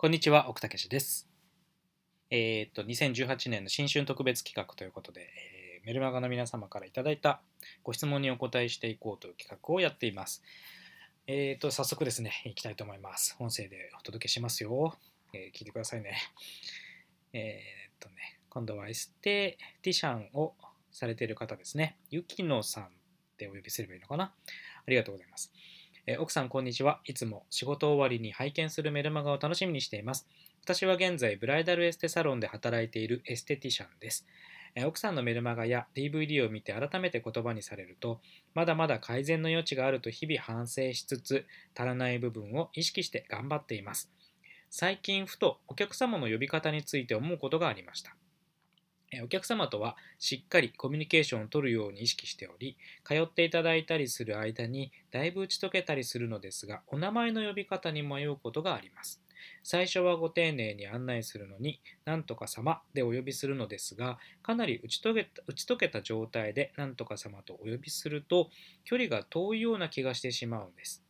こんにちは、奥武です。えっ、と、2018年の新春特別企画ということで、えー、メルマガの皆様からいただいたご質問にお答えしていこうという企画をやっています。えっ、と、早速ですね、いきたいと思います。音声でお届けしますよ。え、聞いてくださいね。えっ、とね、今度はエステティシャンをされている方ですね。ゆきのさんってお呼びすればいいのかな？ありがとうございます。え奥さんこんにちは。いつも仕事終わりに拝見するメルマガを楽しみにしています。私は現在ブライダルエステサロンで働いているエステティシャンです。え奥さんのメルマガや DVD を見て改めて言葉にされると、まだまだ改善の余地があると日々反省しつつ、足らない部分を意識して頑張っています。最近ふとお客様の呼び方について思うことがありました。お客様とはしっかりコミュニケーションを取るように意識しており、通っていただいたりする間にだいぶ打ち解けたりするのですが、お名前の呼び方に迷うことがあります。最初はご丁寧に案内するのに、なんとか様でお呼びするのですが、かなり打ち解けた打ち解けた状態でなんとか様とお呼びすると、距離が遠いような気がしてしまうんです。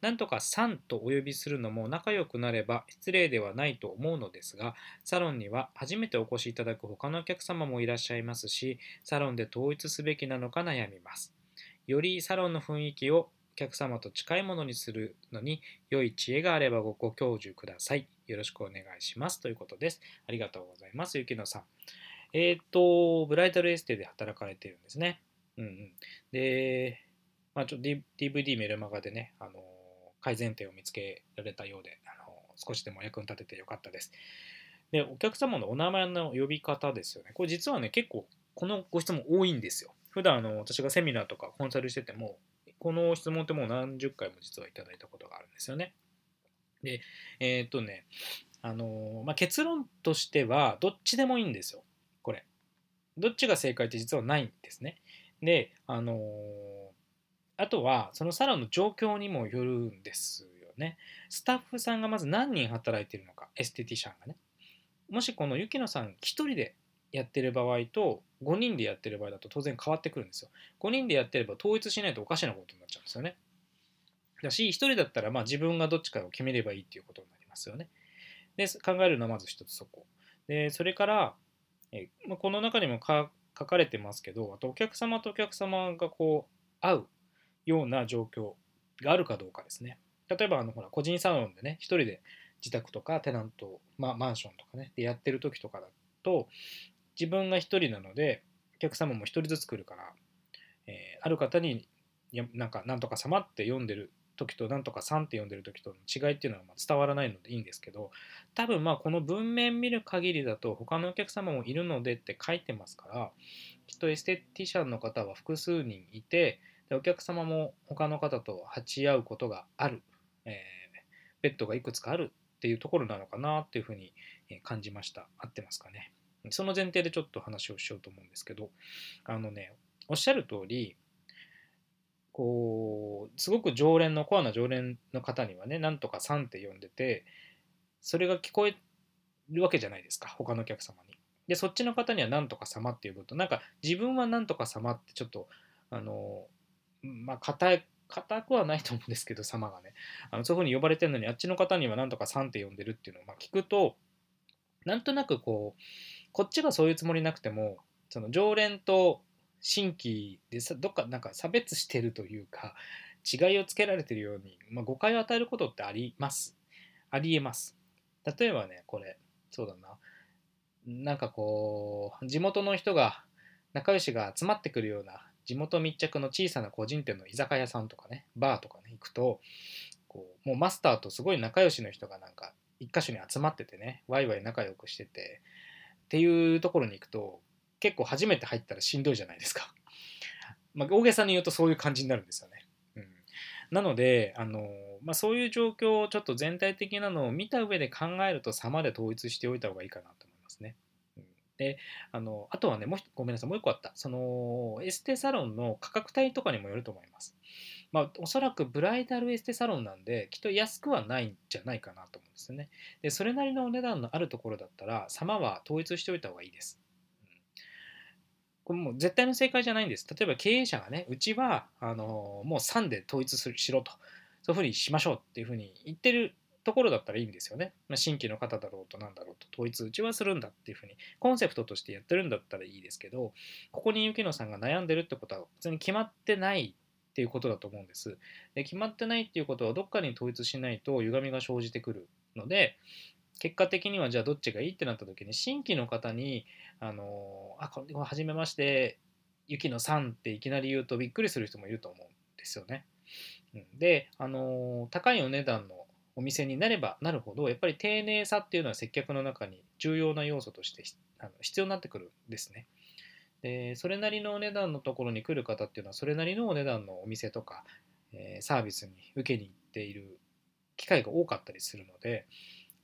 なんとかさんとお呼びするのも仲良くなれば失礼ではないと思うのですが、サロンには初めてお越しいただく他のお客様もいらっしゃいますし、サロンで統一すべきなのか悩みます。よりサロンの雰囲気をお客様と近いものにするのに良い知恵があればご教授ください。よろしくお願いします。ということです。ありがとうございます。ゆきのさん。えっ、と、ブライダルエステで働かれているんですね。うんうん。で、まあ、ちょっと DVD メルマガでね、あの改善点を見つけられたようで、あの少しでも役に立ててよかったです。で、お客様のお名前の呼び方ですよね。これ実はね、結構このご質問多いんですよ。普段あの私がセミナーとかコンサルしてても、この質問ってもう何十回も実はいただいたことがあるんですよね。で、えー、っとね、あのまあ、結論としては、どっちでもいいんですよ。これ。どっちが正解って実はないんですね。で、あのあとはそのサロンの状況にもよるんですよね。スタッフさんがまず何人働いてるのか、エステティシャンがね。もしこの雪乃さん1人でやってる場合と5人でやってる場合だと当然変わってくるんですよ。5人でやってれば統一しないとおかしなことになっちゃうんですよね。だし、1人だったらまあ自分がどっちかを決めればいいっていうことになりますよね。で、考えるのはまず一つそこ。で、それから、えこの中にも書かれてますけど、あとお客様とお客様がこう会うような状況があるかどうかですね。例えばあのほら個人サロンでね、一人で自宅とかテナント、まあ、マンションとかね、でやってる時とかだと、自分が一人なので、お客様も一人ずつ来るから、えー、ある方になんか、なんとか様って読んでる時と、なんとかさんって読んでる時との違いっていうのはま伝わらないのでいいんですけど、多分まあこの文面見る限りだと、他のお客様もいるのでって書いてますから、きっとエステティシャンの方は複数人いて、でお客様も他の方と鉢合うことがある、えー、ベッドがいくつかあるっていうところなのかなっていうふうに感じました合ってますかね？その前提でちょっと話をしようと思うんですけどあのねおっしゃる通りこうすごく常連のコアな常連の方にはねなんとかさんって呼んでてそれが聞こえるわけじゃないですか他のお客様に。でそっちの方にはなんとか様って呼ぶとなんか自分はなんとか様ってちょっとあのまあ、硬い、硬くはないと思うんですけど、様がね。あのそういうふうに呼ばれてるのに、あっちの方にはなんとかさんって呼んでるっていうのをまあ聞くと、なんとなくこう、こっちがそういうつもりなくても、その常連と新規でさ、どっかなんか差別してるというか、違いをつけられてるように、まあ、誤解を与えることってあります。ありえます。例えばね、これ、そうだな。なんかこう、地元の人が、仲良しが集まってくるような地元密着の小さな個人店の居酒屋さんとかねバーとかね行くとこうもうマスターとすごい仲良しの人がなんか一箇所に集まっててねワイワイ仲良くしててっていうところに行くと結構初めて入ったらしんどいじゃないですか。まあ、大げさに言うとそういう感じになるんですよね。うん、なのであの、まあ、そういう状況をちょっと全体的なのを見た上で考えると様で統一しておいた方がいいかなと。であのあとはねもうごめんなさいもう一個あった。そのエステサロンの価格帯とかにもよると思います。まあおそらくブライダルエステサロンなんできっと安くはないんじゃないかなと思うんですよね。でそれなりのお値段のあるところだったら様は統一しておいた方がいいです、これもう絶対の正解じゃないんです。例えば経営者がねうちはあのもう3で統一するしろと。そういうふうにしましょうっていうふうに言ってるところだったらいいんですよね。まあ、新規の方だろうとなんだろうと統一うちはするんだっていうふうにコンセプトとしてやってるんだったらいいですけどここに雪野さんが悩んでるってことは別に決まってないっていうことだと思うんです。で決まってないっていうことはどっかに統一しないと歪みが生じてくるので結果的にはじゃあどっちがいいってなった時に新規の方にあのあこれ初めまして雪野さんっていきなり言うとびっくりする人もいると思うんですよね。であの高いお値段のお店になればなるほどやっぱり丁寧さっていうのは接客の中に重要な要素としてあの必要になってくるんですね。でそれなりのお値段のところに来る方っていうのはそれなりのお値段のお店とか、え、サービスに受けに行っている機会が多かったりするので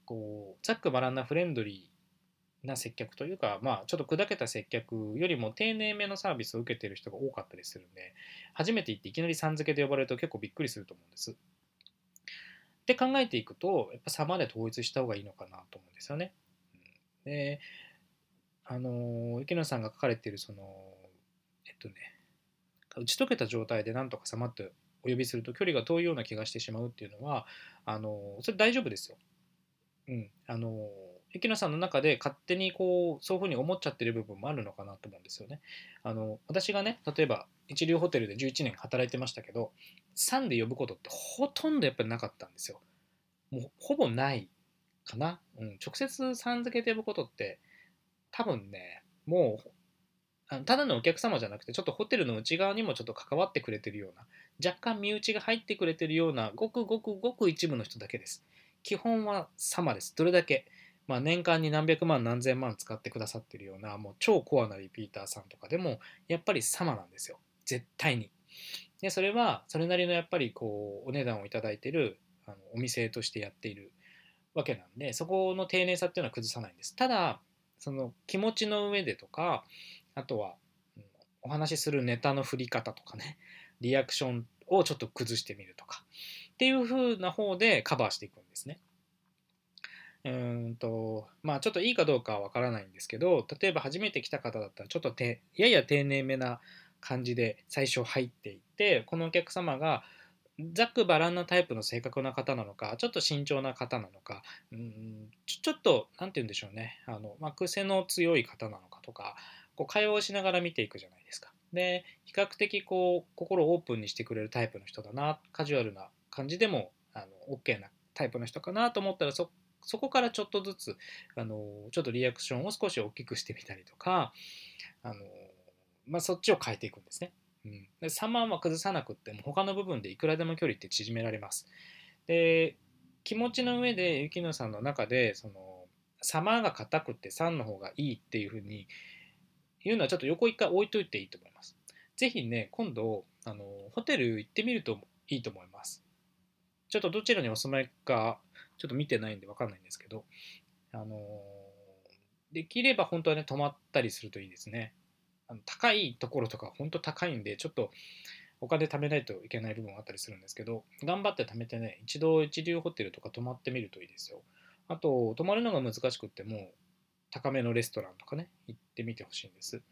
こうざっくばらんなフレンドリーな接客というか、まあ、ちょっと砕けた接客よりも丁寧めのサービスを受けている人が多かったりするんで初めて行っていきなりさん付けで呼ばれると結構びっくりすると思うんです。って考えていくとやっぱ差まで統一した方がいいのかなと思うんですよね。であの池野さんが書かれているそのえっとね打ち解けた状態でなんとかさまってお呼びすると距離が遠いような気がしてしまうっていうのはあのそれ大丈夫ですよ。うん、あの池野さんの中で勝手にこうそういうふうに思っちゃってる部分もあるのかなと思うんですよね。あの私がね例えば一流ホテルで11年働いてましたけど3で呼ぶことってほとんどやっぱりなかったんですよ。もうほぼないかな。うん、直接さん付けで呼ぶことって多分ねもうあのただのお客様じゃなくてちょっとホテルの内側にもちょっと関わってくれてるような若干身内が入ってくれてるようなごくごくごく一部の人だけです。基本は様です。どれだけ、まあ、年間に何百万何千万使ってくださってるようなもう超コアなリピーターさんとかでもやっぱり様なんですよ。絶対に。でそれはそれなりのやっぱりこうお値段を頂いてるあのお店としてやっているわけなんでそこの丁寧さっていうのは崩さないんです。ただその気持ちの上でとかあとは、うん、お話しするネタの振り方とかねリアクションをちょっと崩してみるとかっていう風な方でカバーしていくんですね。うんとまあちょっといいかどうかはわからないんですけど例えば初めて来た方だったらちょっとてやや丁寧めな感じで最初入っていってこのお客様がざっくばらんなタイプの性格な方なのかちょっと慎重な方なのかうんちょっと何て言うんでしょうねあの、まあ、癖の強い方なのかとかこう会話をしながら見ていくじゃないですか。で比較的こう心をオープンにしてくれるタイプの人だなカジュアルな感じでもあの OK なタイプの人かなと思ったらそそこからちょっとずつあのちょっとリアクションを少し大きくしてみたりとかあの、まあ、そっちを変えていくんですね。うん、で3万は崩さなくっても他の部分でいくらでも距離って縮められます。で気持ちの上で雪乃さんの中でその様が硬くて3の方がいいっていうふうにいうのはちょっと横一回置いといていいと思います。ぜひね、今度、あの、ホテル行ってみるといいと思います。ちょっとどちらにお住まいか、ちょっと見てないんで分かんないんですけど、あの、できれば本当はね、泊まったりするといいですね。あの高いところとか本当高いんで、ちょっとお金貯めないといけない部分があったりするんですけど、頑張って貯めてね、一度一流ホテルとか泊まってみるといいですよ。あと、泊まるのが難しくっても、高めのレストランとかね、行ってみてほしいんです。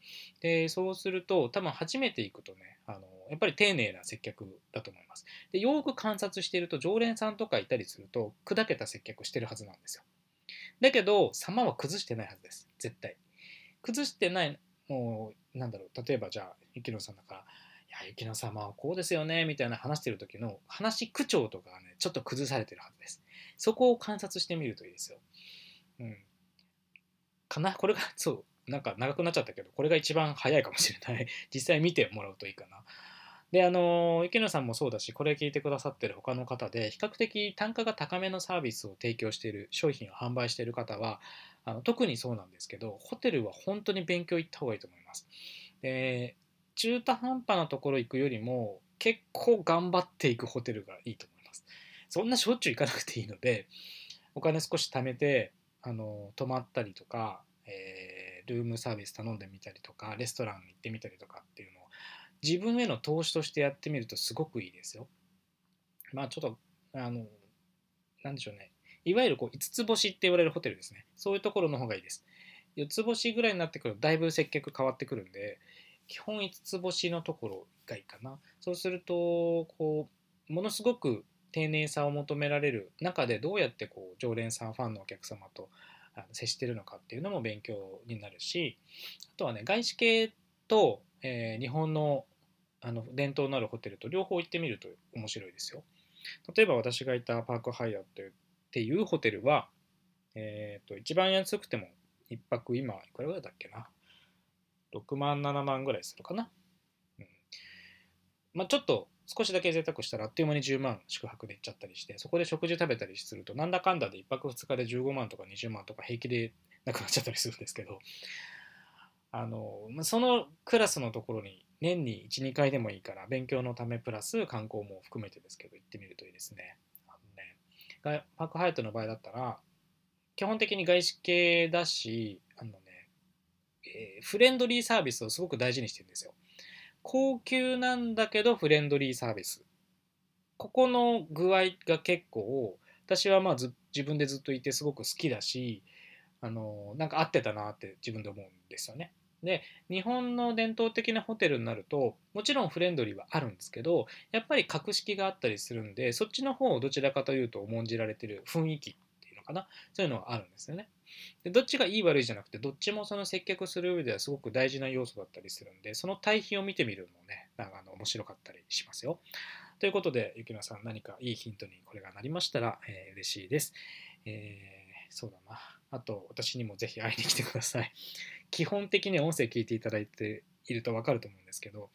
で、そうすると、多分初めて行くとね、あの、やっぱり丁寧な接客だと思います。で、よく観察してると、常連さんとかいたりすると、砕けた接客してるはずなんですよ。だけど、様は崩してないはずです。絶対。崩してない、もう、なんだろう、例えばじゃあ、雪乃さんだから、いや、雪乃様はこうですよね、みたいな話してる時の話口調とかがね、ちょっと崩されてるはずです。そこを観察してみるといいですよ。うん。かな。これが そうなんか長くなっちゃったけどこれが一番早いかもしれない。実際見てもらうといいかな。であの池野さんもそうだしこれ聞いてくださってる他の方で比較的単価が高めのサービスを提供している商品を販売している方はあの特にそうなんですけどホテルは本当に勉強行った方がいいと思います。で中途半端なところ行くよりも結構頑張っていくホテルがいいと思います。そんなしょっちゅう行かなくていいのでお金少し貯めてあの泊まったりとか、えー、ルームサービス頼んでみたりとかレストラン行ってみたりとかっていうのを自分への投資としてやってみるとすごくいいですよ。まあちょっとあのなんでしょうねいわゆるこう5つ星って言われるホテルですねそういうところの方がいいです。4つ星ぐらいになってくるとだいぶ接客変わってくるんで基本5つ星のところがいいかな。そうするとこうものすごく丁寧さを求められる中でどうやってこう常連さんファンのお客様と接してるのかっていうのも勉強になるしあとはね外資系と、えー、日本のあの伝統のあるホテルと両方行ってみると面白いですよ。例えば私がいたパークハイアットっていうホテルは、えー、と一番安くても1泊今いくらぐらいだっけな？6万7万ぐらいするかな？まあ、ちょっと少しだけ贅沢したらあっという間に10万宿泊で行っちゃったりしてそこで食事食べたりするとなんだかんだで1泊2日で15万とか20万とか平気でなくなっちゃったりするんですけどあのそのクラスのところに年に12回でもいいから勉強のためプラス観光も含めてですけど行ってみるといいですね。あのねパークハイトの場合だったら基本的に外資系だしあのね、えー、フレンドリーサービスをすごく大事にしてるんですよ。高級なんだけどフレンドリーサービス。ここの具合が結構私はまあ自分でずっといてすごく好きだしあのなんか合ってたなって自分で思うんですよね。で日本の伝統的なホテルになるともちろんフレンドリーはあるんですけどやっぱり格式があったりするんでそっちの方をどちらかというと重んじられてる雰囲気っていうのかなそういうのがあるんですよね。でどっちがいい悪いじゃなくてどっちもその接客する上ではすごく大事な要素だったりするんでその対比を見てみるのもねなんかあの面白かったりしますよ。ということでゆきのさん何かいいヒントにこれがなりましたら、えー、嬉しいです。えー、そうだな。あと私にもぜひ会いに来てください。基本的に音声聞いていただいていると分かると思うんですけど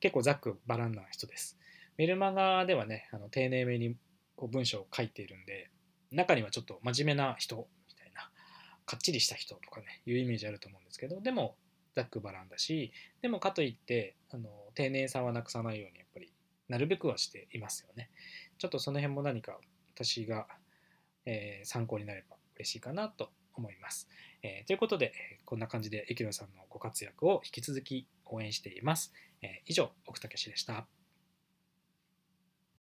結構ざっくばらんな人です。メルマガではねあの丁寧めにこう文章を書いているんで中にはちょっと真面目な人かっちりした人とかねいうイメージあると思うんですけどでもざっくばらんだしでもかといってあの丁寧さはなくさないようにやっぱりなるべくはしていますよね。ちょっとその辺も何か私が、えー、参考になれば嬉しいかなと思います、えー、ということでこんな感じでゆきのさんのご活躍を引き続き応援しています、えー、以上奥武でした。